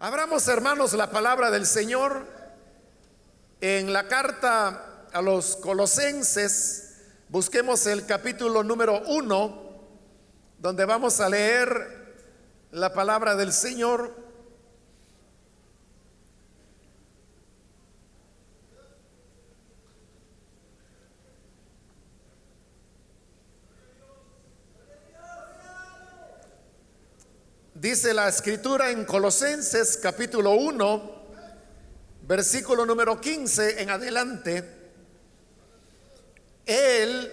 Abramos, hermanos, la palabra del Señor en la carta a los colosenses. Busquemos el capítulo número uno, donde vamos a leer la palabra del Señor. Dice la escritura en Colosenses capítulo 1, versículo número 15 en adelante. Él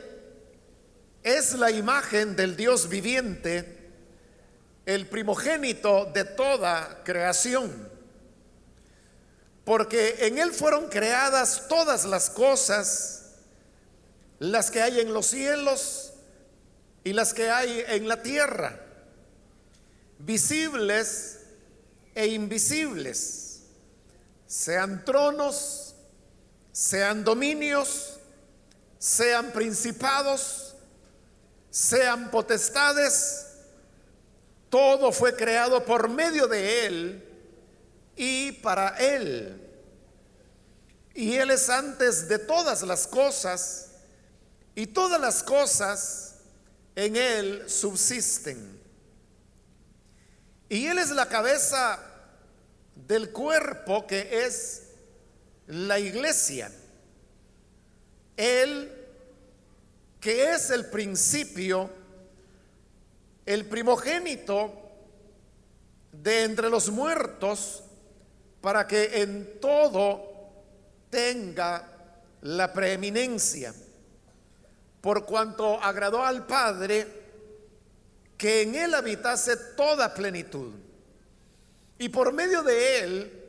es la imagen del Dios viviente, el primogénito de toda creación. Porque en Él fueron creadas todas las cosas, las que hay en los cielos y las que hay en la tierra visibles e invisibles, sean tronos, sean dominios, sean principados, sean potestades, todo fue creado por medio de Él y para Él. Y Él es antes de todas las cosas, y todas las cosas en Él subsisten. Y Él es la cabeza del cuerpo que es la iglesia. Él que es el principio, el primogénito de entre los muertos, para que en todo tenga la preeminencia. Por cuanto agradó al Padre, que en él habitase toda plenitud y por medio de él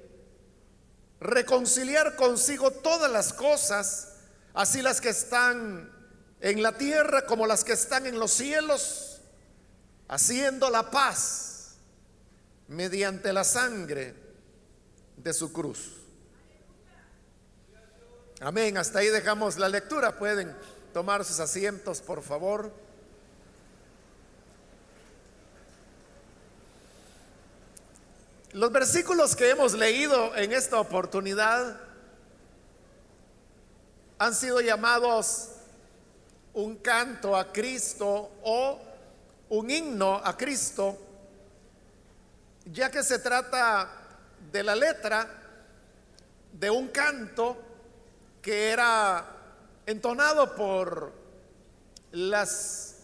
reconciliar consigo todas las cosas, así las que están en la tierra como las que están en los cielos, haciendo la paz mediante la sangre de su cruz. Amén, hasta ahí dejamos la lectura, pueden tomar sus asientos, por favor. Los versículos que hemos leído en esta oportunidad han sido llamados un canto a Cristo o un himno a Cristo, ya que se trata de la letra de un canto que era entonado por las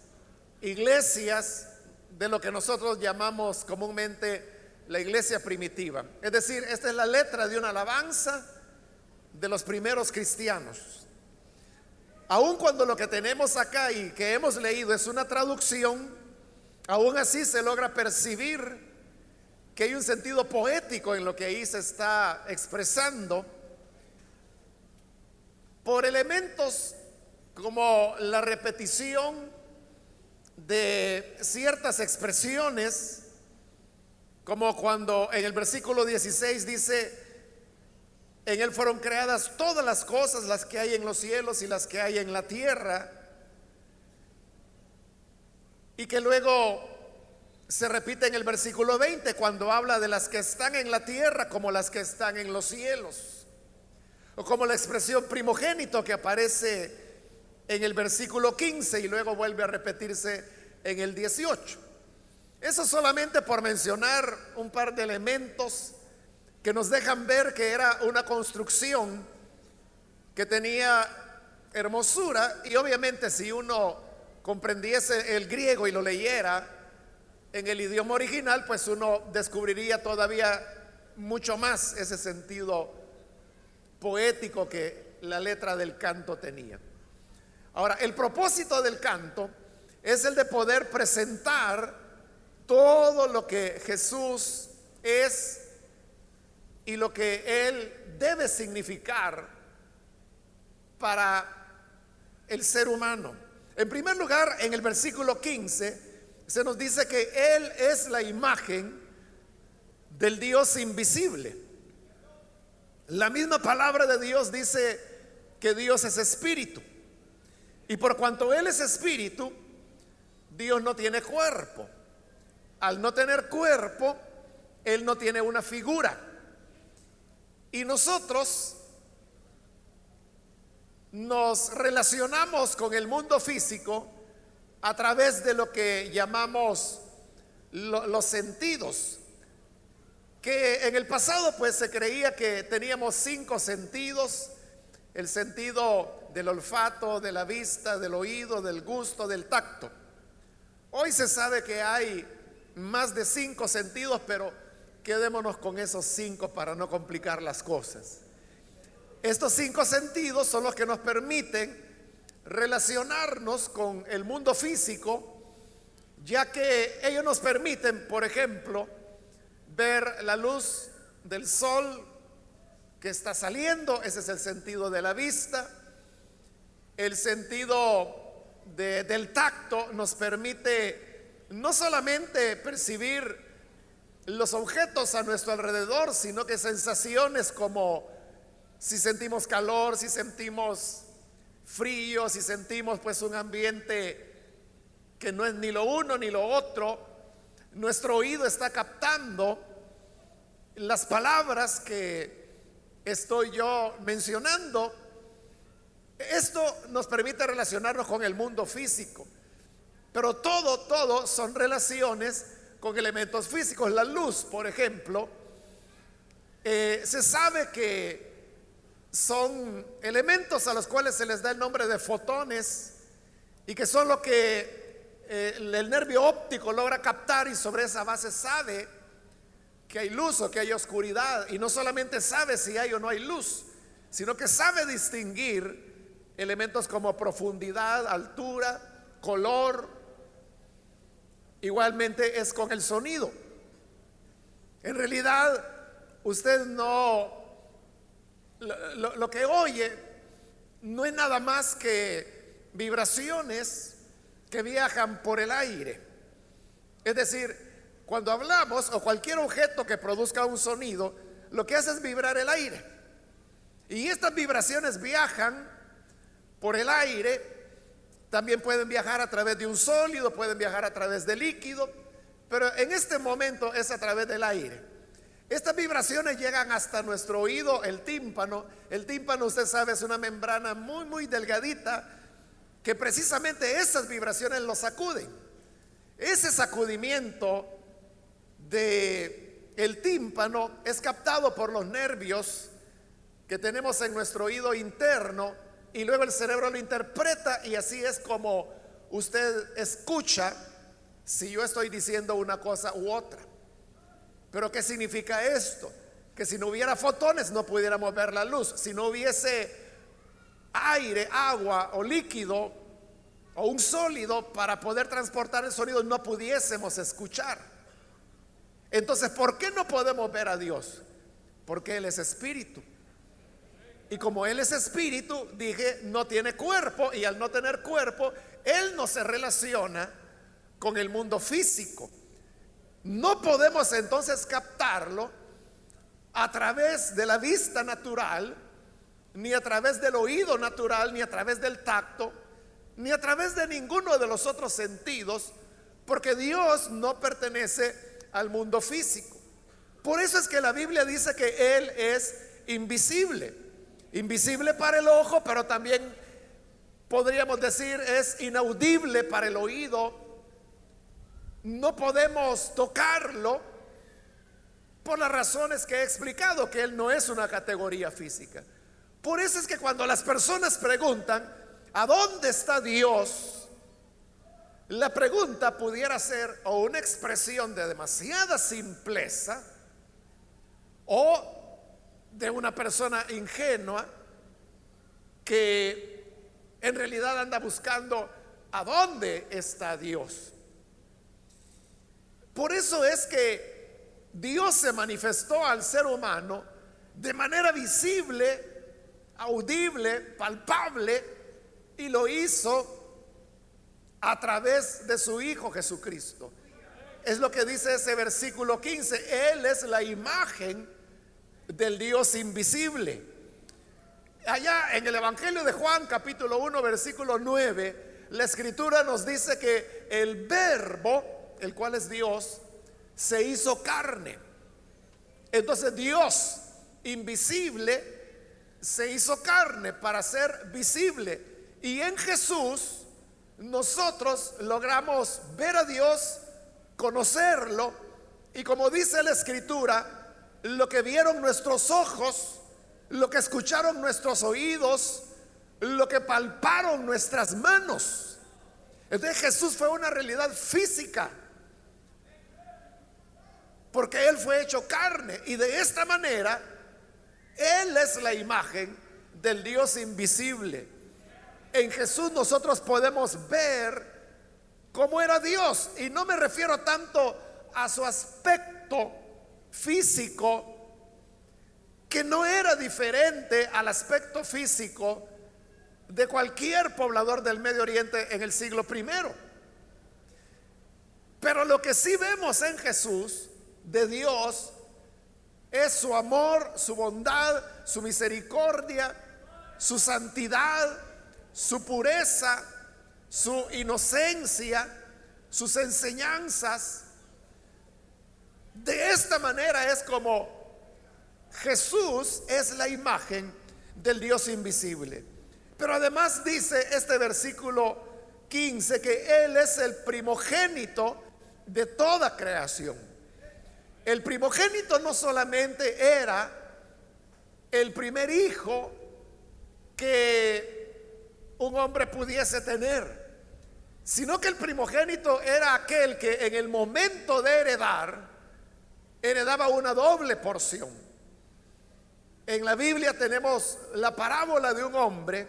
iglesias de lo que nosotros llamamos comúnmente la iglesia primitiva. Es decir, esta es la letra de una alabanza de los primeros cristianos. Aun cuando lo que tenemos acá y que hemos leído es una traducción, aún así se logra percibir que hay un sentido poético en lo que ahí se está expresando por elementos como la repetición de ciertas expresiones como cuando en el versículo 16 dice, en él fueron creadas todas las cosas, las que hay en los cielos y las que hay en la tierra. Y que luego se repite en el versículo 20 cuando habla de las que están en la tierra como las que están en los cielos. O como la expresión primogénito que aparece en el versículo 15 y luego vuelve a repetirse en el 18. Eso solamente por mencionar un par de elementos que nos dejan ver que era una construcción que tenía hermosura y obviamente si uno comprendiese el griego y lo leyera en el idioma original, pues uno descubriría todavía mucho más ese sentido poético que la letra del canto tenía. Ahora, el propósito del canto es el de poder presentar todo lo que Jesús es y lo que Él debe significar para el ser humano. En primer lugar, en el versículo 15, se nos dice que Él es la imagen del Dios invisible. La misma palabra de Dios dice que Dios es espíritu. Y por cuanto Él es espíritu, Dios no tiene cuerpo al no tener cuerpo, Él no tiene una figura. Y nosotros nos relacionamos con el mundo físico a través de lo que llamamos los sentidos, que en el pasado pues se creía que teníamos cinco sentidos, el sentido del olfato, de la vista, del oído, del gusto, del tacto. Hoy se sabe que hay más de cinco sentidos, pero quedémonos con esos cinco para no complicar las cosas. Estos cinco sentidos son los que nos permiten relacionarnos con el mundo físico, ya que ellos nos permiten, por ejemplo, ver la luz del sol que está saliendo, ese es el sentido de la vista, el sentido del tacto nos permite no solamente percibir los objetos a nuestro alrededor, sino que sensaciones como si sentimos calor, si sentimos frío, si sentimos pues un ambiente que no es ni lo uno ni lo otro, nuestro oído está captando las palabras que estoy yo mencionando. Esto nos permite relacionarnos con el mundo físico, pero todo, todo son relaciones con elementos físicos. La luz, por ejemplo, eh, se sabe que son elementos a los cuales se les da el nombre de fotones y que son lo que eh, el nervio óptico logra captar y sobre esa base sabe que hay luz o que hay oscuridad y no solamente sabe si hay o no hay luz, sino que sabe distinguir elementos como profundidad, altura, color. Igualmente es con el sonido. En realidad, usted no lo, que oye no es nada más que vibraciones que viajan por el aire. Es decir, cuando hablamos o cualquier objeto que produzca un sonido, lo que hace es vibrar el aire. Y estas vibraciones viajan por el aire, también pueden viajar a través de un sólido, pueden viajar a través de líquido, pero en este momento es a través del aire. Estas vibraciones llegan hasta nuestro oído, el tímpano. El tímpano, usted sabe, es una membrana muy, muy delgadita que precisamente esas vibraciones lo sacuden. Ese sacudimiento de el tímpano es captado por los nervios que tenemos en nuestro oído interno y luego el cerebro lo interpreta y así es como usted escucha si yo estoy diciendo una cosa u otra. Pero ¿qué significa esto? Que si no hubiera fotones no pudiéramos ver la luz. Si no hubiese aire, agua o líquido o un sólido para poder transportar el sonido no pudiésemos escuchar. Entonces, ¿por qué no podemos ver a Dios? Porque Él es espíritu. Y como Él es espíritu, dije, no tiene cuerpo y al no tener cuerpo, Él no se relaciona con el mundo físico. No podemos entonces captarlo a través de la vista natural, ni a través del oído natural, ni a través del tacto, ni a través de ninguno de los otros sentidos, porque Dios no pertenece al mundo físico. Por eso es que la Biblia dice que Él es invisible. Invisible para el ojo, pero también podríamos decir es inaudible para el oído no podemos tocarlo por las razones que he explicado, que Él no es una categoría física. Por eso es que cuando las personas preguntan, ¿a dónde está Dios? La pregunta pudiera ser o una expresión de demasiada simpleza o de una persona ingenua que en realidad anda buscando a dónde está Dios. Por eso es que Dios se manifestó al ser humano de manera visible, audible, palpable, y lo hizo a través de su Hijo Jesucristo. Es lo que dice ese versículo 15. Él es la imagen del Dios invisible. Allá en el Evangelio de Juan capítulo 1 versículo 9, la escritura nos dice que el verbo el cual es Dios, se hizo carne. Entonces Dios invisible se hizo carne para ser visible. Y en Jesús nosotros logramos ver a Dios, conocerlo, y como dice la escritura, lo que vieron nuestros ojos, lo que escucharon nuestros oídos, lo que palparon nuestras manos. Entonces Jesús fue una realidad física, porque Él fue hecho carne, y de esta manera él es la imagen del Dios invisible. En Jesús nosotros podemos ver cómo era Dios. Y no me refiero tanto a su aspecto físico, que no era diferente al aspecto físico de cualquier poblador del Medio Oriente en el siglo primero. Pero lo que sí vemos en Jesús de Dios es su amor, su bondad, su misericordia, su santidad, su pureza, su inocencia, sus enseñanzas. De esta manera es como Jesús es la imagen del Dios invisible. Pero además dice este versículo 15 que Él es el primogénito de toda creación. El primogénito no solamente era el primer hijo que un hombre pudiese tener, sino que el primogénito era aquel que en el momento de heredar heredaba una doble porción. En la Biblia tenemos la parábola de un hombre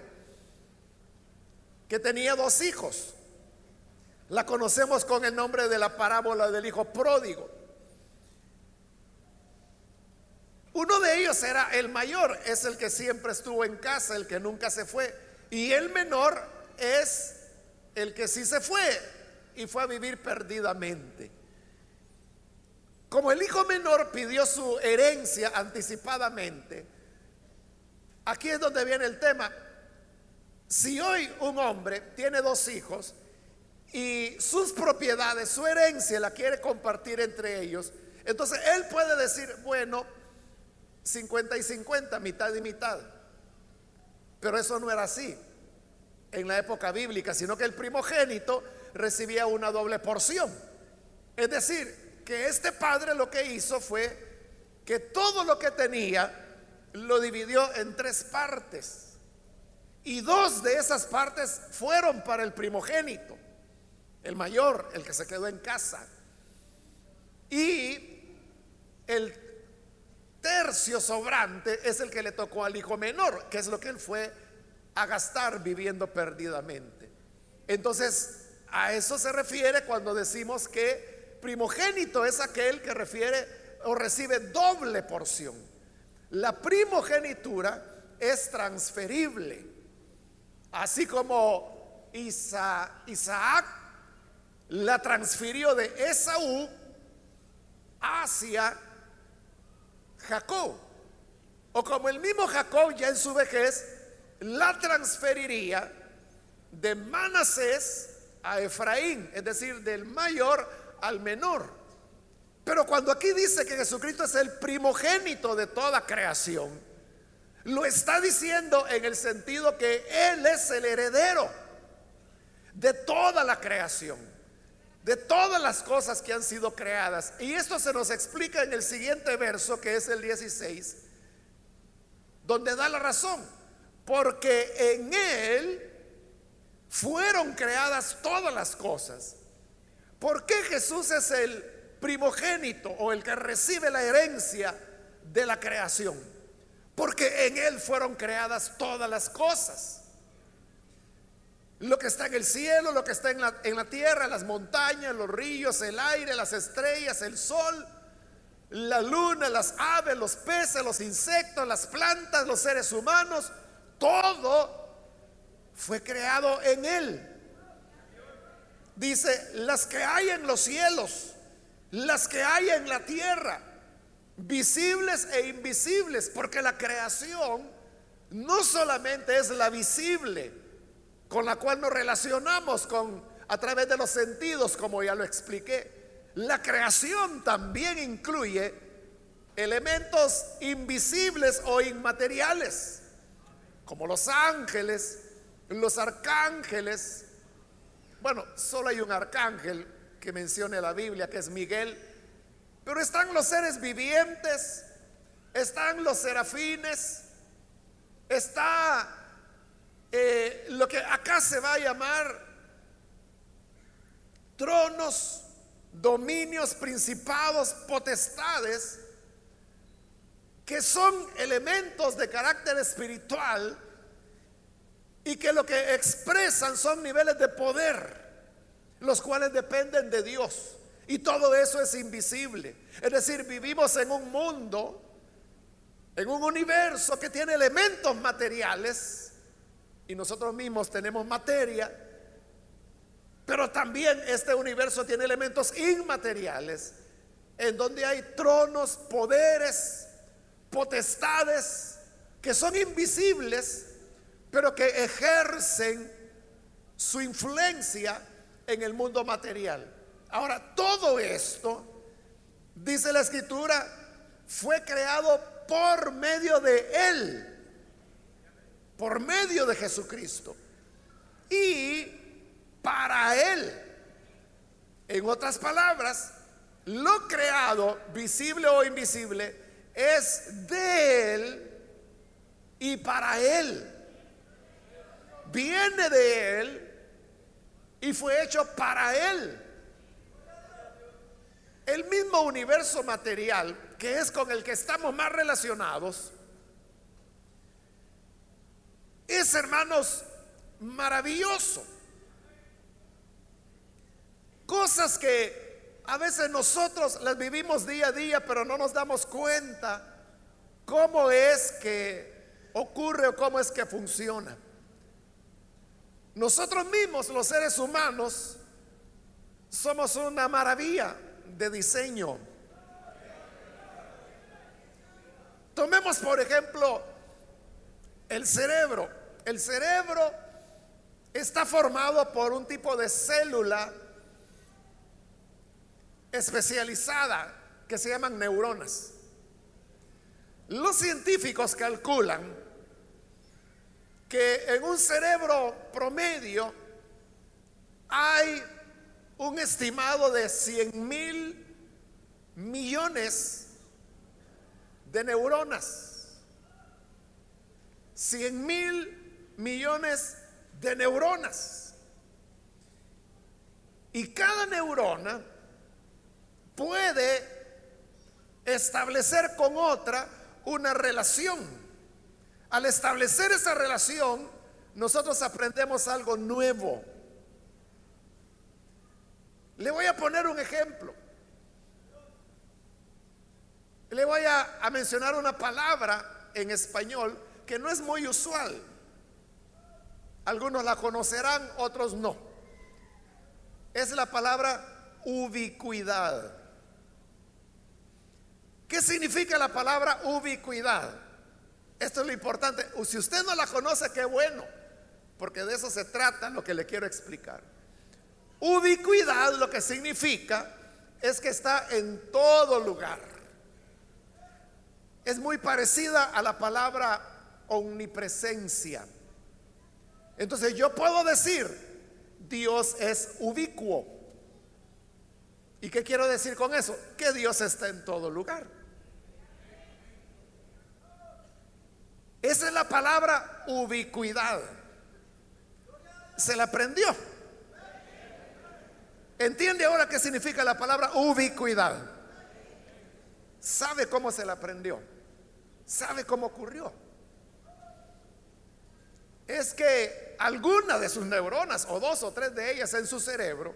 que tenía dos hijos. La conocemos con el nombre de la parábola del hijo pródigo. Uno de ellos era el mayor, es el que siempre estuvo en casa, el que nunca se fue. Y el menor es el que sí se fue y fue a vivir perdidamente. Como el hijo menor pidió su herencia anticipadamente, aquí es donde viene el tema. Si hoy un hombre tiene dos hijos y sus propiedades, su herencia la quiere compartir entre ellos, entonces él puede decir, bueno, 50 y 50, mitad y mitad. Pero eso no era así en la época bíblica, sino que el primogénito recibía una doble porción. Es decir, que este padre lo que hizo fue que todo lo que tenía lo dividió en tres partes. Y dos de esas partes fueron para el primogénito, el mayor, el que se quedó en casa. Y el tercio sobrante es el que le tocó al hijo menor, que es lo que él fue a gastar viviendo perdidamente. Entonces, a eso se refiere cuando decimos que primogénito es aquel que refiere o recibe doble porción. La primogenitura es transferible, así como Isaac la transfirió de Esaú hacia Jacob. O como el mismo Jacob ya en su vejez la transferiría de Manasés a Efraín, es decir, del mayor al menor. Pero cuando aquí dice que Jesucristo es el primogénito de toda creación, lo está diciendo en el sentido que Él es el heredero de toda la creación de todas las cosas que han sido creadas. Y esto se nos explica en el siguiente verso, que es el 16, donde da la razón. Porque en Él fueron creadas todas las cosas. ¿Por qué Jesús es el primogénito o el que recibe la herencia de la creación? Porque en Él fueron creadas todas las cosas. Lo que está en el cielo, lo que está en la, en la tierra, las montañas, los ríos, el aire, las estrellas, el sol, la luna, las aves, los peces, los insectos, las plantas, los seres humanos, todo fue creado en Él. Dice, las que hay en los cielos, las que hay en la tierra, visibles e invisibles, porque la creación no solamente es la visible, con la cual nos relacionamos con a través de los sentidos, como ya lo expliqué. La creación también incluye elementos invisibles o inmateriales, como los ángeles, los arcángeles. Bueno, solo hay un arcángel que mencione la Biblia, que es Miguel, pero están los seres vivientes, están los serafines, está eh, lo que acá se va a llamar tronos, dominios, principados, potestades, que son elementos de carácter espiritual y que lo que expresan son niveles de poder, los cuales dependen de Dios. Y todo eso es invisible. Es decir, vivimos en un mundo, en un universo que tiene elementos materiales, y nosotros mismos tenemos materia, pero también este universo tiene elementos inmateriales, en donde hay tronos, poderes, potestades, que son invisibles, pero que ejercen su influencia en el mundo material. Ahora, todo esto, dice la escritura, fue creado por medio de Él, por medio de Jesucristo. Y para Él. En otras palabras, lo creado, visible o invisible, es de Él y para Él. Viene de Él y fue hecho para Él. El mismo universo material, que es con el que estamos más relacionados, es, hermanos, maravilloso. Cosas que a veces nosotros las vivimos día a día, pero no nos damos cuenta cómo es que ocurre o cómo es que funciona. Nosotros mismos, los seres humanos, somos una maravilla de diseño. Tomemos, por ejemplo, el cerebro. El cerebro está formado por un tipo de célula especializada que se llaman neuronas. Los científicos calculan que en un cerebro promedio hay un estimado de 100 mil millones de neuronas. 100 mil millones de neuronas. Y cada neurona puede establecer con otra una relación. Al establecer esa relación, nosotros aprendemos algo nuevo. Le voy a poner un ejemplo. Le voy a, mencionar una palabra en español que no es muy usual. Algunos la conocerán, otros no. Es la palabra ubicuidad. ¿Qué significa la palabra ubicuidad? Esto es lo importante. Si usted no la conoce, qué bueno, porque de eso se trata lo que le quiero explicar. Ubicuidad lo que significa es que está en todo lugar. Es muy parecida a la palabra omnipresencia. Entonces yo puedo decir, Dios es ubicuo. ¿Y qué quiero decir con eso? Que Dios está en todo lugar. Esa es la palabra ubicuidad. Se la aprendió. ¿Entiende ahora qué significa la palabra ubicuidad? ¿Sabe cómo se la aprendió? ¿Sabe cómo ocurrió? Es que alguna de sus neuronas, o dos o tres de ellas en su cerebro,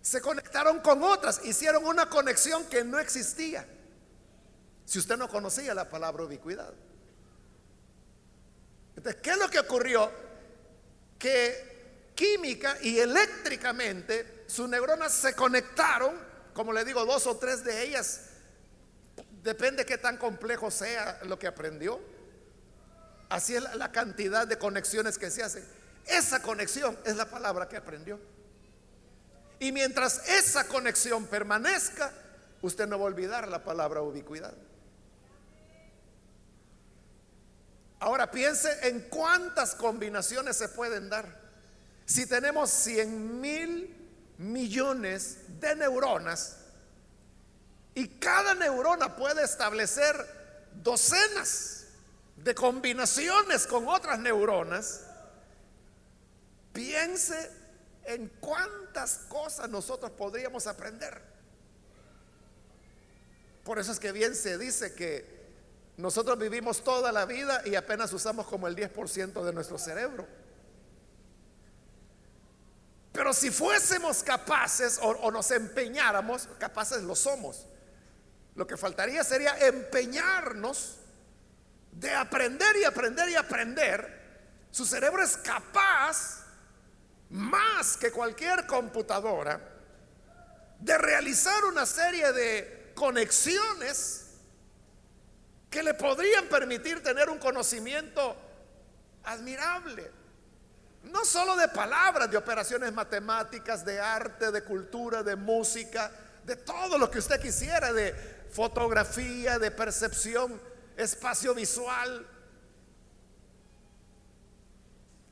se conectaron con otras, hicieron una conexión que no existía. Si usted no conocía la palabra ubicuidad. Entonces, ¿qué es lo que ocurrió? Que química y eléctricamente sus neuronas se conectaron, como le digo, dos o tres de ellas, depende qué tan complejo sea lo que aprendió. Así es la cantidad de conexiones que se hacen. Esa conexión es la palabra que aprendió. Y mientras esa conexión permanezca, usted no va a olvidar la palabra ubicuidad. Ahora piense en cuántas combinaciones se pueden dar. Si tenemos 100 mil millones de neuronas y cada neurona puede establecer docenas de combinaciones con otras neuronas, piense en cuántas cosas nosotros podríamos aprender. Por eso es que bien se dice que nosotros vivimos toda la vida y apenas usamos como el 10% de nuestro cerebro. Pero si fuésemos capaces o, nos empeñáramos, capaces lo somos, lo que faltaría sería empeñarnos de aprender y aprender y aprender. Su cerebro es capaz, más que cualquier computadora, de realizar una serie de conexiones que le podrían permitir tener un conocimiento admirable. No solo de palabras, de operaciones matemáticas, de arte, de cultura, de música, de todo lo que usted quisiera, de fotografía, de percepción, espacio visual.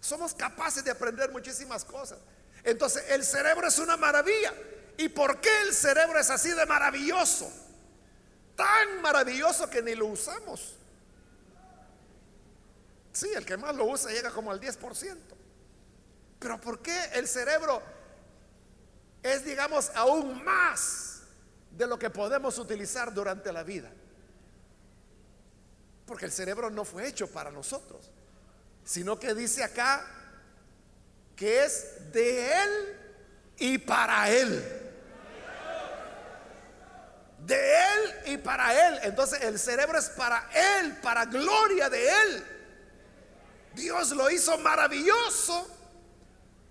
Somos capaces de aprender muchísimas cosas. Entonces, el cerebro es una maravilla. ¿Y por qué el cerebro es así de maravilloso? Tan maravilloso que ni lo usamos. Sí, el que más lo usa llega como al 10%. Pero ¿por qué el cerebro es, digamos, aún más de lo que podemos utilizar durante la vida? Porque el cerebro no fue hecho para nosotros, sino que dice acá que es de Él y para Él de Él y para Él. Entonces el cerebro es para Él, para gloria de Él. Dios lo hizo maravilloso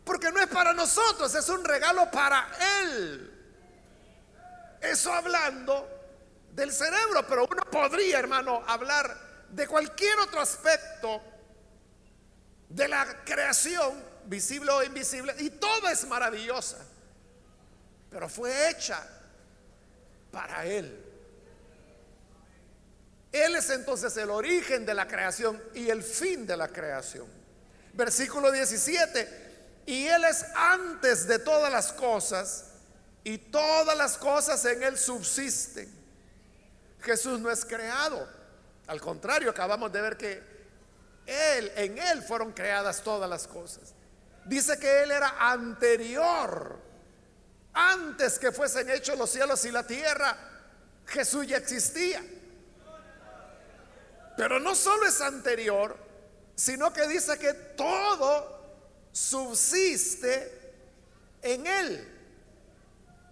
porque no es para nosotros, es un regalo para Él. Eso hablando del cerebro, pero uno podría, hermano, hablar de cualquier otro aspecto de la creación, visible o invisible, y todo es maravillosa, pero fue hecha para Él. Él es entonces el origen de la creación y el fin de la creación. Versículo 17, y Él es antes de todas las cosas y todas las cosas en Él subsisten. Jesús no es creado, al contrario, acabamos de ver que Él, en Él fueron creadas todas las cosas. Dice que Él era anterior antes que fuesen hechos los cielos y la tierra, Jesús ya existía. Pero no solo es anterior, sino que dice que todo subsiste en Él.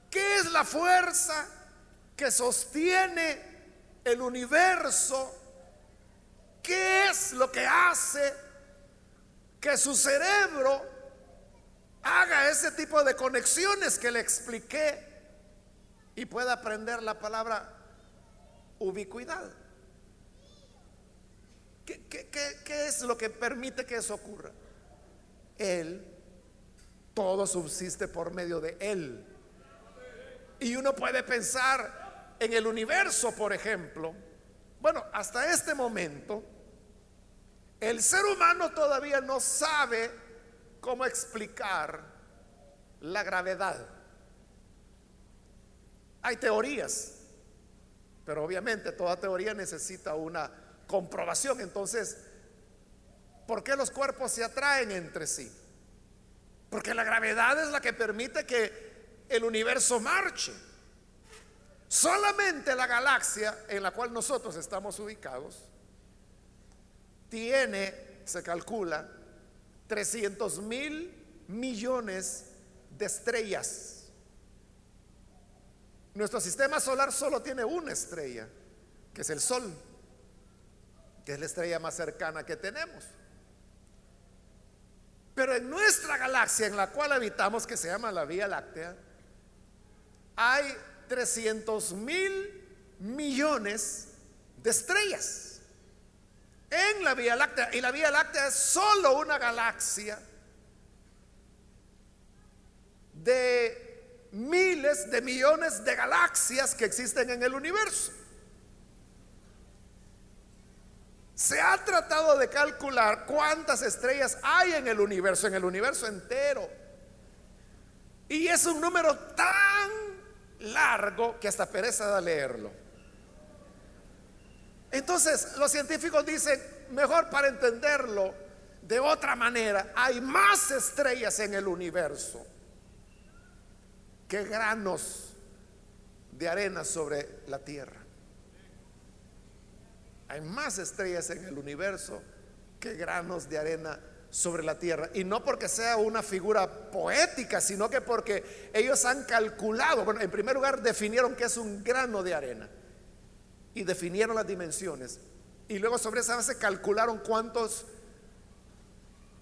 ¿Qué es la fuerza que sostiene el universo? ¿Qué es lo que hace que su cerebro haga ese tipo de conexiones que le expliqué y pueda aprender la palabra ubicuidad. ¿Qué, es lo que permite que eso ocurra? Él, todo subsiste por medio de Él. Y uno puede pensar en el universo, por ejemplo. Bueno, hasta este momento, el ser humano todavía no sabe cómo explicar la gravedad. Hay teorías, pero obviamente toda teoría necesita una comprobación. Entonces, ¿por qué los cuerpos se atraen entre sí? Porque la gravedad es la que permite que el universo marche. Solamente la galaxia en la cual nosotros estamos ubicados tiene, se calcula, 300 mil millones de estrellas. Nuestro sistema solar solo tiene una estrella, que es el Sol, que es la estrella más cercana que tenemos. Pero en nuestra galaxia en la cual habitamos, que se llama la Vía Láctea, hay 300 mil millones de estrellas en la Vía Láctea. Y la Vía Láctea es solo una galaxia de miles de millones de galaxias que existen en el universo. Se ha tratado de calcular cuántas estrellas hay en el universo, en el universo entero. Y es un número tan largo que hasta pereza da leerlo. Entonces los científicos dicen, mejor para entenderlo de otra manera, hay más estrellas en el universo que granos de arena sobre la tierra. Hay más estrellas en el universo que granos de arena sobre la tierra. Y no porque sea una figura poética, sino que porque ellos han calculado, bueno, en primer lugar definieron que es un grano de arena y definieron las dimensiones. Y luego sobre esa base calcularon cuántos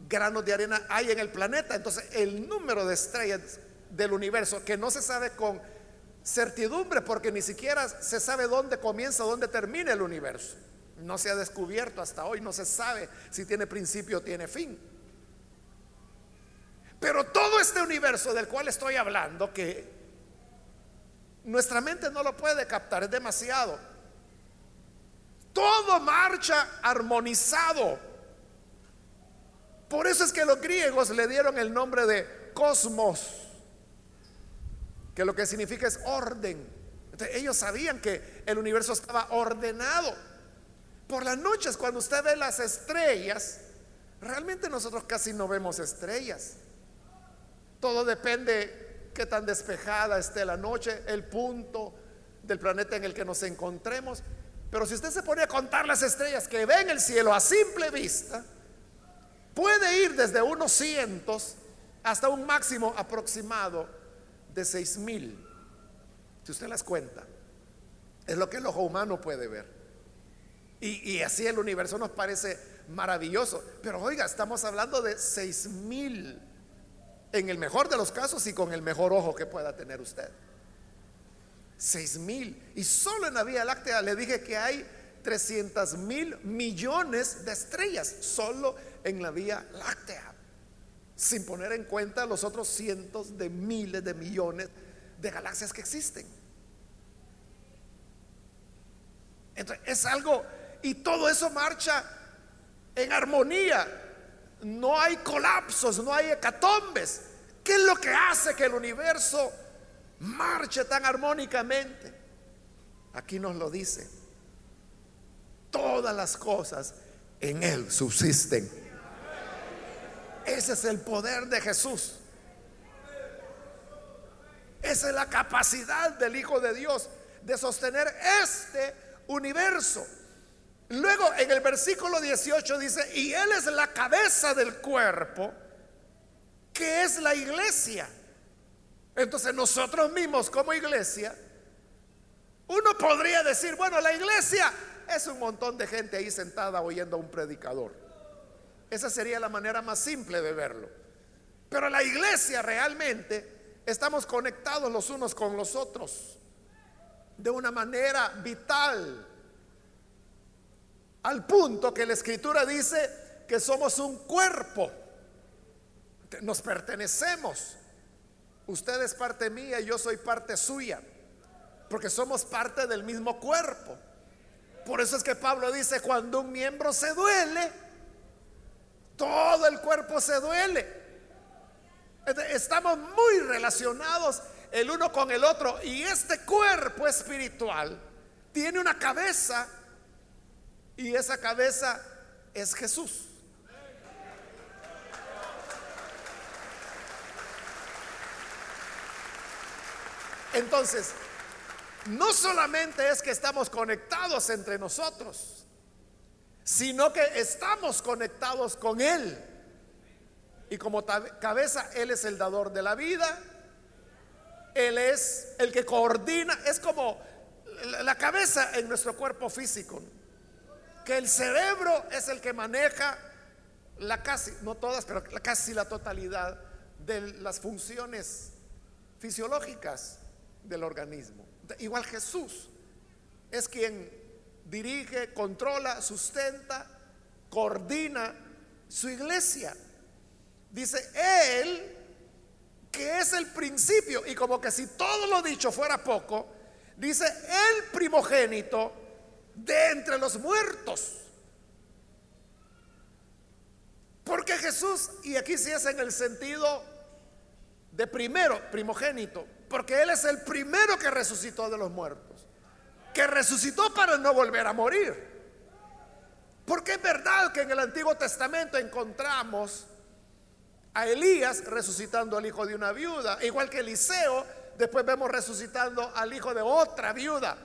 granos de arena hay en el planeta. Entonces el número de estrellas del universo, que no se sabe con certidumbre, porque ni siquiera se sabe dónde comienza, dónde termina el universo. No se ha descubierto hasta hoy, no se sabe si tiene principio o tiene fin. Pero todo este universo del cual estoy hablando, que nuestra mente no lo puede captar, es demasiado. Todo marcha armonizado. Por eso es que los griegos le dieron el nombre de cosmos, que lo que significa es orden. ellos sabían que el universo estaba ordenado. Por las noches, cuando usted ve las estrellas, realmente nosotros casi no vemos estrellas. Todo depende qué tan despejada esté la noche, el punto del planeta en el que nos encontremos. Pero si usted se pone a contar las estrellas que ve en el cielo a simple vista, puede ir desde unos cientos hasta un máximo aproximado de seis mil. Si usted las cuenta, es lo que el ojo humano puede ver. Y, así el universo nos parece maravilloso. Pero oiga, estamos hablando de seis mil en el mejor de los casos y con el mejor ojo que pueda tener usted. Seis mil. Y solo en la Vía Láctea le dije que hay 300 mil millones de estrellas, solo en la Vía Láctea, sin poner en cuenta los otros cientos de miles de millones de galaxias que existen. Entonces, es algo y todo eso marcha en armonía. No hay colapsos, no hay hecatombes. ¿Qué es lo que hace que el universo marche tan armónicamente? Aquí nos lo dice. Todas las cosas en Él subsisten. Ese es el poder de Jesús. Esa es la capacidad del Hijo de Dios de sostener este universo. Luego en el versículo 18 dice, y Él es la cabeza del cuerpo, que es la iglesia. Entonces nosotros mismos como iglesia, uno podría decir, bueno, la iglesia es un montón de gente ahí sentada oyendo a un predicador. Esa sería la manera más simple de verlo. Pero la iglesia realmente estamos conectados los unos con los otros de una manera vital al punto que la escritura dice que somos un cuerpo. Nos pertenecemos. Usted es parte mía y yo soy parte suya. Porque somos parte del mismo cuerpo. Por eso es que Pablo dice, cuando un miembro se duele, todo el cuerpo se duele. Estamos muy relacionados el uno con el otro. Y este cuerpo espiritual tiene una cabeza y esa cabeza es Jesús. Entonces, no solamente es que estamos conectados entre nosotros, sino que estamos conectados con Él. Y como cabeza, Él es el dador de la vida, Él es el que coordina, es como la cabeza en nuestro cuerpo físico que el cerebro es el que maneja la casi, no todas, pero casi la totalidad de las funciones fisiológicas del organismo. Igual Jesús es quien dirige, controla, sustenta, coordina su iglesia. Dice, Él, que es el principio, y como que si todo lo dicho fuera poco, dice, el primogénito de entre los muertos. Porque Jesús, y aquí sí es en el sentido de primero, primogénito, porque Él es el primero que resucitó de los muertos, que resucitó para no volver a morir. Porque es verdad que en el Antiguo Testamento encontramos a Elías resucitando al hijo de una viuda, igual que Eliseo, después vemos resucitando al hijo de otra viuda.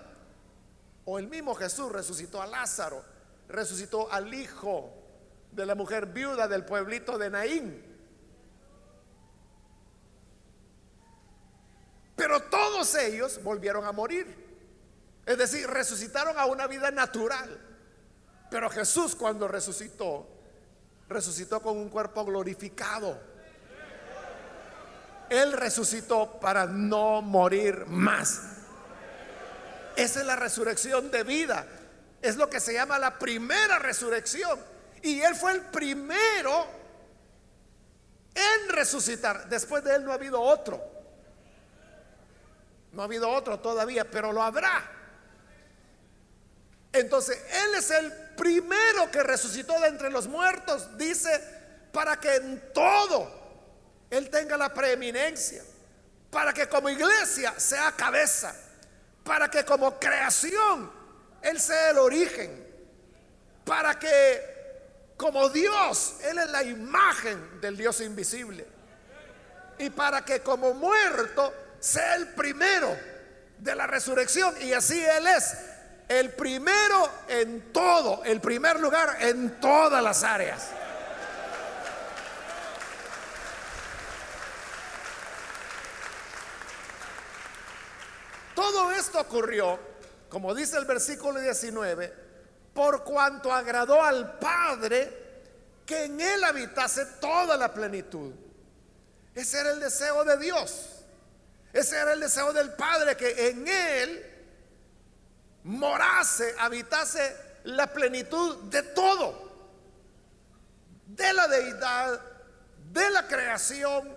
O el mismo Jesús resucitó a Lázaro, resucitó al hijo de la mujer viuda del pueblito de Naín. Pero todos ellos volvieron a morir. Es decir, resucitaron a una vida natural. Pero Jesús cuando resucitó, resucitó con un cuerpo glorificado. Él resucitó para no morir más. Esa es la resurrección de vida. Es lo que se llama la primera resurrección. Y Él fue el primero en resucitar. Después de Él no ha habido otro. No ha habido otro todavía, pero lo habrá. Entonces, Él es el primero que resucitó de entre los muertos, dice, para que en todo Él tenga la preeminencia, para que como iglesia sea cabeza, para que como creación Él sea el origen, para que como Dios, Él es la imagen del Dios invisible, y para que como muerto sea el primero de la resurrección, y así Él es el primero en todo, el primer lugar en todas las áreas. Todo esto ocurrió, como dice el versículo 19, por cuanto agradó al Padre que en él habitase toda la plenitud. Ese era el deseo de Dios. Ese era el deseo del Padre, que en él morase, habitase la plenitud de todo, de la deidad, de la creación,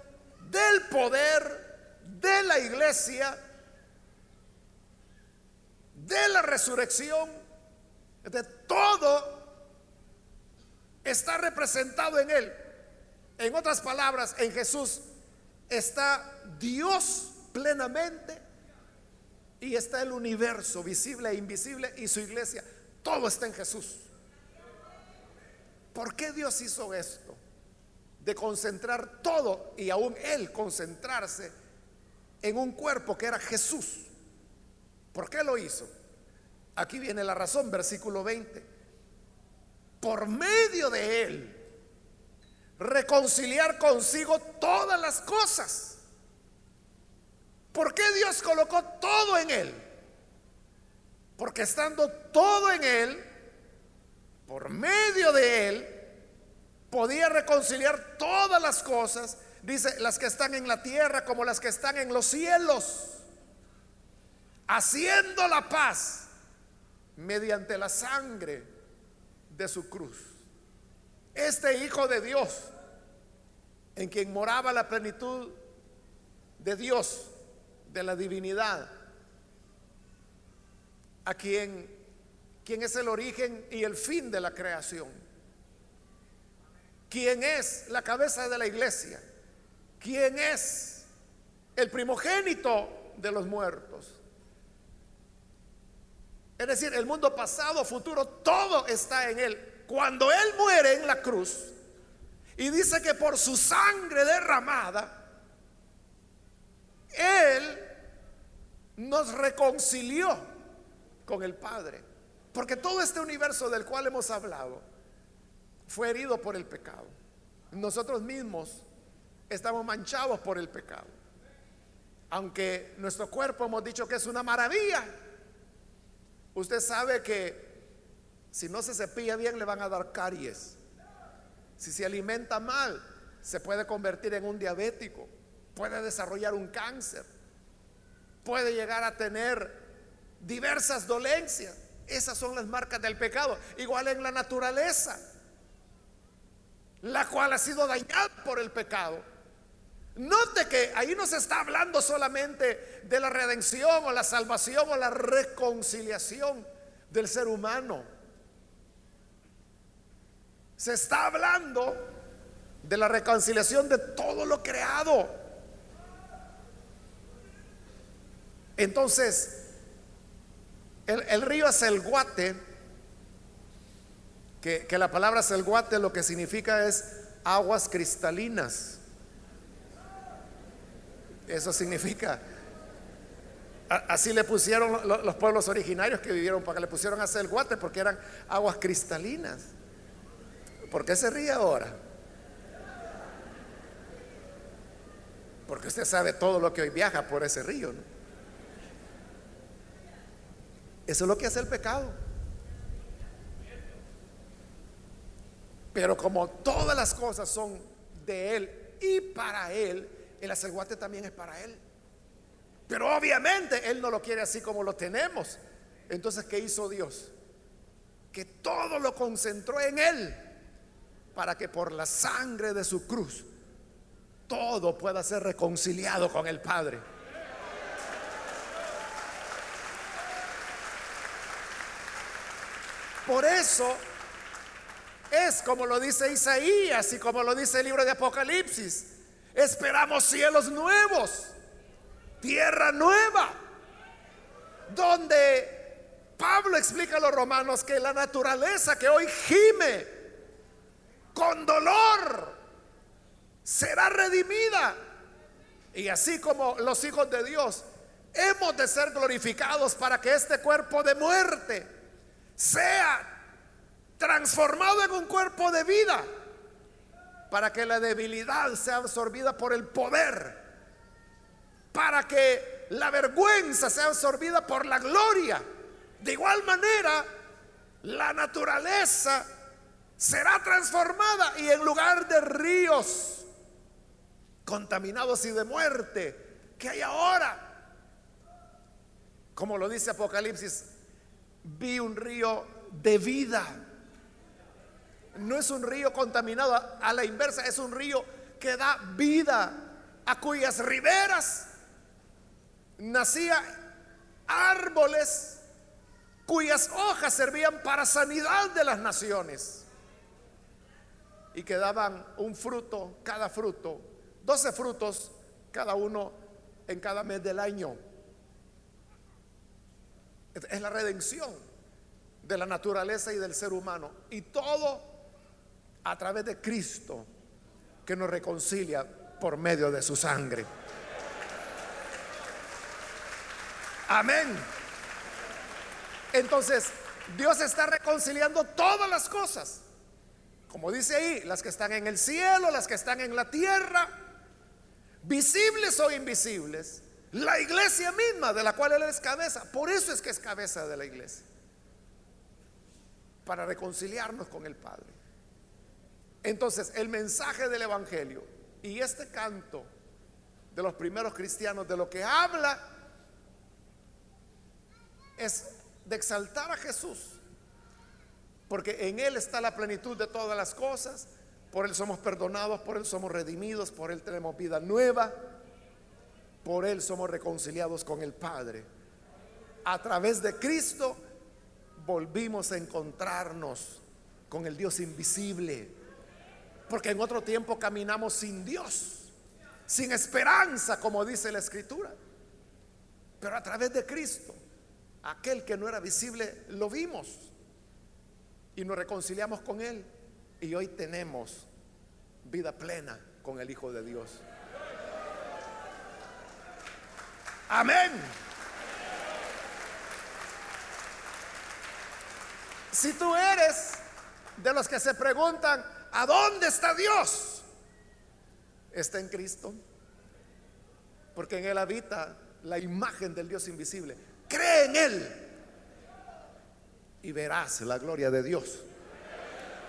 del poder, de la iglesia, de la resurrección, de todo está representado en Él. En otras palabras, en Jesús está Dios plenamente y está el universo visible e invisible y su iglesia. Todo está en Jesús. ¿Por qué Dios hizo esto? De concentrar todo y aún Él concentrarse en un cuerpo que era Jesús. ¿Por qué lo hizo? Aquí viene la razón, versículo 20. Por medio de Él, reconciliar consigo todas las cosas ¿Por qué Dios colocó todo en él? Porque estando todo en él, por medio de él, podía reconciliar todas las cosas, dice, las que están en la tierra como las que están en los cielos, haciendo la paz mediante la sangre de su cruz. Este Hijo de Dios, en quien moraba la plenitud de Dios, de la divinidad, a quien, es el origen y el fin de la creación, quien es la cabeza de la iglesia, quien es el primogénito de los muertos. Es decir, el mundo pasado, futuro, todo está en él. Cuando él muere en la cruz y dice que por su sangre derramada, él nos reconcilió con el Padre. Porque todo este universo del cual hemos hablado fue herido por el pecado. Nosotros mismos estamos manchados por el pecado. Aunque nuestro cuerpo hemos dicho que es una maravilla, usted sabe que si no se cepilla bien le van a dar caries. Si se alimenta mal, se puede convertir en un diabético puede desarrollar un cáncer, puede llegar a tener diversas dolencias. Esas son las marcas del pecado. Igual en la naturaleza, la cual ha sido dañada por el pecado. Note que ahí no se está hablando solamente de la redención o la salvación o la reconciliación del ser humano. Se está hablando de la reconciliación de todo lo creado. Entonces, el, el río Selguate, que, que la palabra Selguate lo que significa es aguas cristalinas. Eso significa. Así le pusieron los pueblos originarios que vivieron, para que le pusieron a Selguate, porque eran aguas cristalinas. ¿Por qué se ríe ahora? Porque usted sabe todo lo que hoy viaja por ese río. Eso es lo que hace el pecado. Pero como todas las cosas son de Él y para Él, el acerguate también es para Él. Pero obviamente Él no lo quiere así como lo tenemos. Entonces, ¿qué hizo Dios? Que todo lo concentró en Él para que por la sangre de su cruz todo pueda ser reconciliado con el Padre. Por eso es como lo dice Isaías y como lo dice el libro de Apocalipsis. Esperamos cielos nuevos, tierra nueva, donde Pablo explica a los romanos que la naturaleza que hoy gime con dolor será redimida. Y así como los hijos de Dios, hemos de ser glorificados para que este cuerpo de muerte sea transformado en un cuerpo de vida, para que la debilidad sea absorbida por el poder, para que la vergüenza sea absorbida por la gloria. De igual manera, la naturaleza será transformada y en lugar de ríos contaminados y de muerte que hay ahora, como lo dice Apocalipsis, vi un río de vida. No es un río contaminado, a la inversa, es un río que da vida, a cuyas riberas nacía árboles cuyas hojas servían para sanidad de las naciones y que daban un fruto, cada fruto, doce frutos, cada uno en cada mes del año. Es la redención de la naturaleza y del ser humano. Y todo a través de Cristo que nos reconcilia por medio de su sangre. Amén. Entonces, Dios está reconciliando todas las cosas. Como dice ahí, las que están en el cielo, las que están en la tierra, visibles o invisibles. La iglesia misma de la cual Él es cabeza. Por eso es que es cabeza de la iglesia. Para reconciliarnos con el Padre. Entonces, el mensaje del Evangelio y este canto de los primeros cristianos de lo que habla es de exaltar a Jesús, porque en Él está la plenitud de todas las cosas, por Él somos perdonados, por Él somos redimidos, por Él tenemos vida nueva, por Él somos reconciliados con el Padre. A través de Cristo volvimos a encontrarnos con el Dios invisible porque en otro tiempo caminamos sin Dios, sin esperanza, como dice la Escritura. Pero a través de Cristo, aquel que no era visible, lo vimos y nos reconciliamos con Él. Y hoy tenemos vida plena con el Hijo de Dios. Amén. Si tú eres de los que se preguntan, ¿A dónde está Dios? Está en Cristo. Porque en Él habita la imagen del Dios invisible. Cree en Él y verás la gloria de Dios.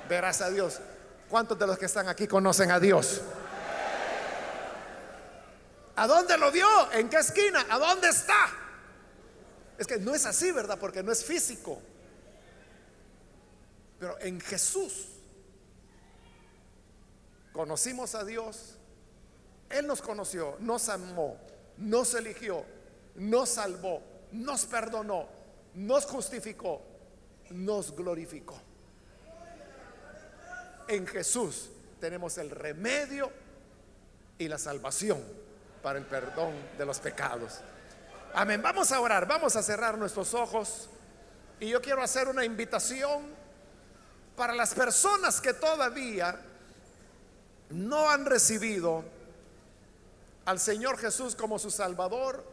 Verás a Dios. ¿Cuántos de los que están aquí conocen a Dios? ¿A dónde lo vio? ¿En qué esquina? ¿A dónde está? Es que no es así, ¿verdad? Porque no es físico. Pero en Jesús Conocimos a Dios, Él nos conoció, nos amó, nos eligió, nos salvó, nos perdonó, nos justificó, nos glorificó. En Jesús tenemos el remedio y la salvación para el perdón de los pecados. Amén. Vamos a orar, vamos a cerrar nuestros ojos y yo quiero hacer una invitación para las personas que todavía no han recibido al Señor Jesús como su Salvador.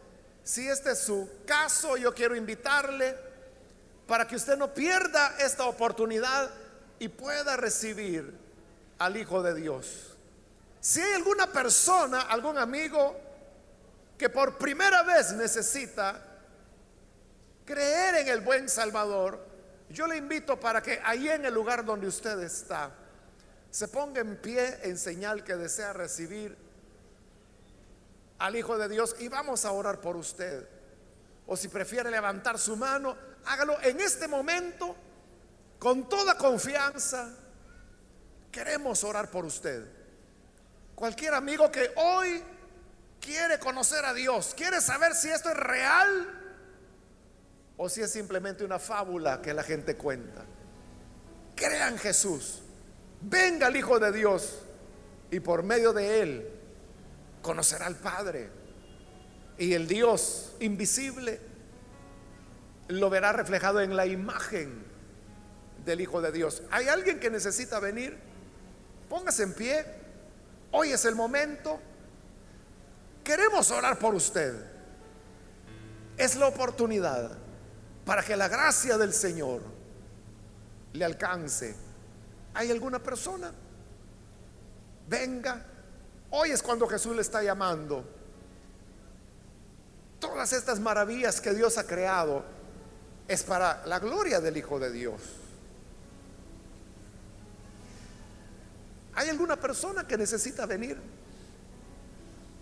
Si este es su caso, yo quiero invitarle para que usted no pierda esta oportunidad y pueda recibir al Hijo de Dios. Si hay alguna persona, algún amigo que por primera vez necesita creer en el buen Salvador, yo le invito para que ahí en el lugar donde usted está, se ponga en pie en señal que desea recibir al Hijo de Dios y vamos a orar por usted. O si prefiere levantar su mano, hágalo en este momento con toda confianza. Queremos orar por usted. Cualquier amigo que hoy quiere conocer a Dios, quiere saber si esto es real o si es simplemente una fábula que la gente cuenta. Crean Jesús. Venga el Hijo de Dios y por medio de él conocerá al Padre. Y el Dios invisible lo verá reflejado en la imagen del Hijo de Dios. ¿Hay alguien que necesita venir? Póngase en pie. Hoy es el momento. Queremos orar por usted. Es la oportunidad para que la gracia del Señor le alcance. ¿Hay alguna persona? Venga. Hoy es cuando Jesús le está llamando. Todas estas maravillas que Dios ha creado es para la gloria del Hijo de Dios. ¿Hay alguna persona que necesita venir?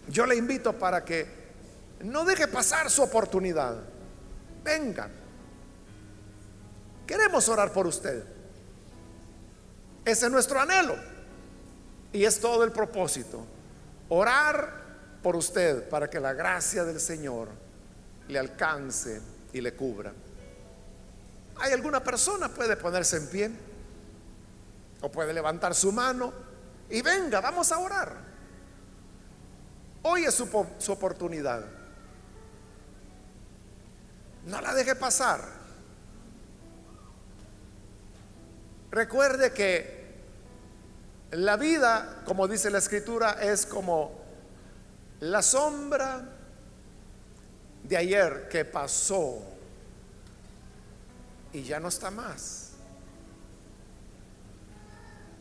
Yo le invito para que no deje pasar su oportunidad. Venga. Queremos orar por usted. Ese es nuestro anhelo. Y es todo el propósito. Orar por usted para que la gracia del Señor le alcance y le cubra. ¿Hay alguna persona? Puede ponerse en pie o puede levantar su mano y venga, vamos a orar. Hoy es su, oportunidad. No la deje pasar. Recuerde que la vida, como dice la escritura, es como la sombra de ayer que pasó y ya no está más.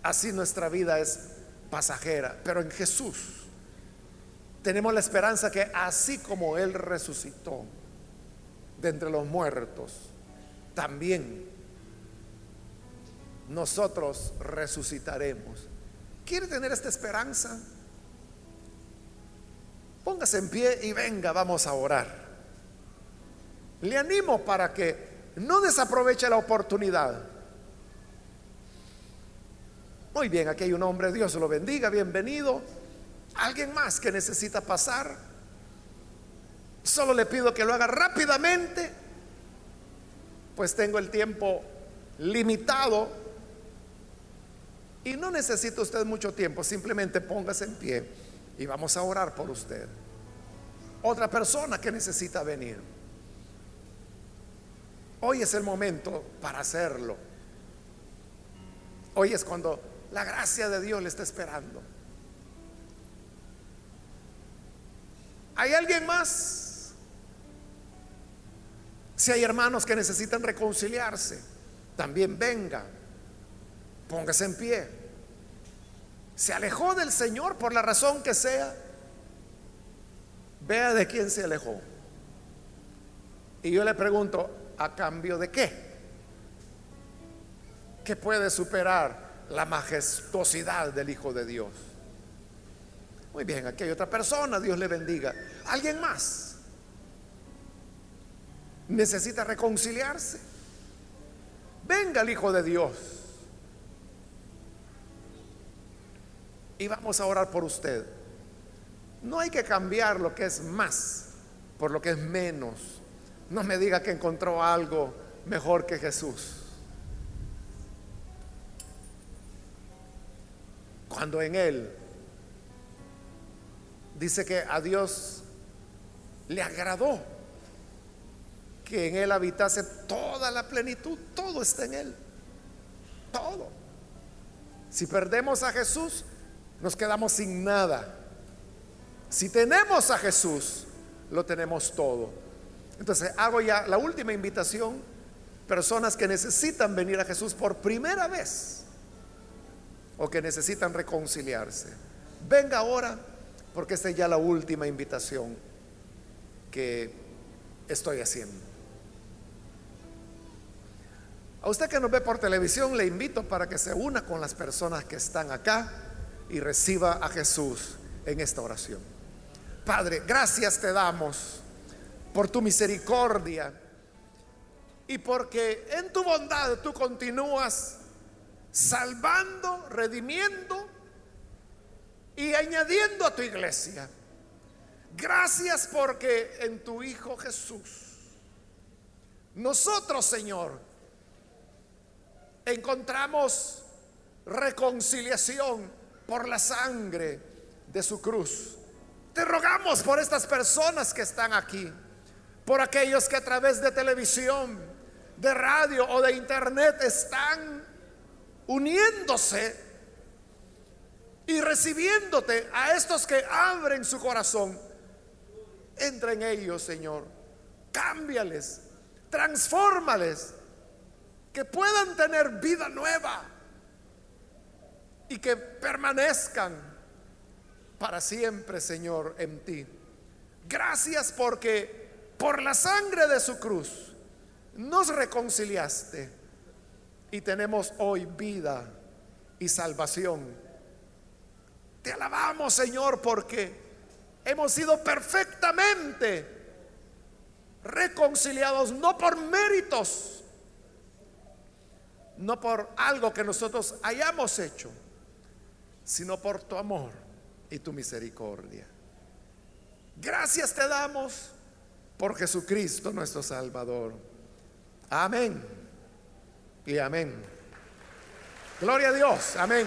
Así nuestra vida es pasajera, pero en Jesús tenemos la esperanza que así como Él resucitó de entre los muertos, también nosotros resucitaremos ¿Quiere tener esta esperanza? Póngase en pie y venga, vamos a orar. Le animo para que no desaproveche la oportunidad. Muy bien, aquí hay un hombre, Dios lo bendiga, bienvenido. ¿Alguien más que necesita pasar? Solo le pido que lo haga rápidamente, pues tengo el tiempo limitado y no necesita usted mucho tiempo, simplemente póngase en pie y vamos a orar por usted. Otra persona que necesita venir. Hoy es el momento para hacerlo. Hoy es cuando la gracia de Dios le está esperando. ¿Hay alguien más? Si hay hermanos que necesitan reconciliarse, también venga. Póngase en pie. Se alejó del Señor por la razón que sea. Vea de quién se alejó. Y yo le pregunto, ¿a cambio de qué? ¿Qué puede superar la majestuosidad del Hijo de Dios? Muy bien, aquí hay otra persona, Dios le bendiga. ¿Alguien más? ¿Necesita reconciliarse? Venga el Hijo de Dios. y vamos a orar por usted. No hay que cambiar lo que es más por lo que es menos. No me diga que encontró algo mejor que Jesús. Estando en Él. Dice que a Dios le agradó que en Él habitase toda la plenitud, todo está en Él, todo. Si perdemos a Jesús, nos quedamos sin nada. Si tenemos a Jesús, lo tenemos todo. Entonces hago ya la última invitación, personas que necesitan venir a Jesús por primera vez o que necesitan reconciliarse. Venga ahora, porque esta es ya la última invitación que estoy haciendo. A usted que nos ve por televisión, le invito para que se una con las personas que están acá y reciba a Jesús en esta oración. Padre, gracias te damos por tu misericordia y porque en tu bondad tú continúas salvando, redimiendo y añadiendo a tu iglesia. Gracias porque en tu Hijo Jesús, nosotros, Señor, encontramos reconciliación por la sangre de su cruz. Te rogamos por estas personas que están aquí, por aquellos que a través de televisión, de radio o de internet están uniéndose y recibiéndote a estos que abren su corazón. Entra en ellos, Señor. Cámbiales, transfórmales, que puedan tener vida nueva y que permanezcan para siempre, Señor, en ti. Gracias porque por la sangre de su cruz nos reconciliaste y tenemos hoy vida y salvación. Te alabamos, Señor, porque hemos sido perfectamente reconciliados, no por méritos, no por algo que nosotros hayamos hecho, sino por tu amor y tu misericordia. Gracias te damos por Jesucristo nuestro Salvador. Amén y amén. Gloria a Dios, amén.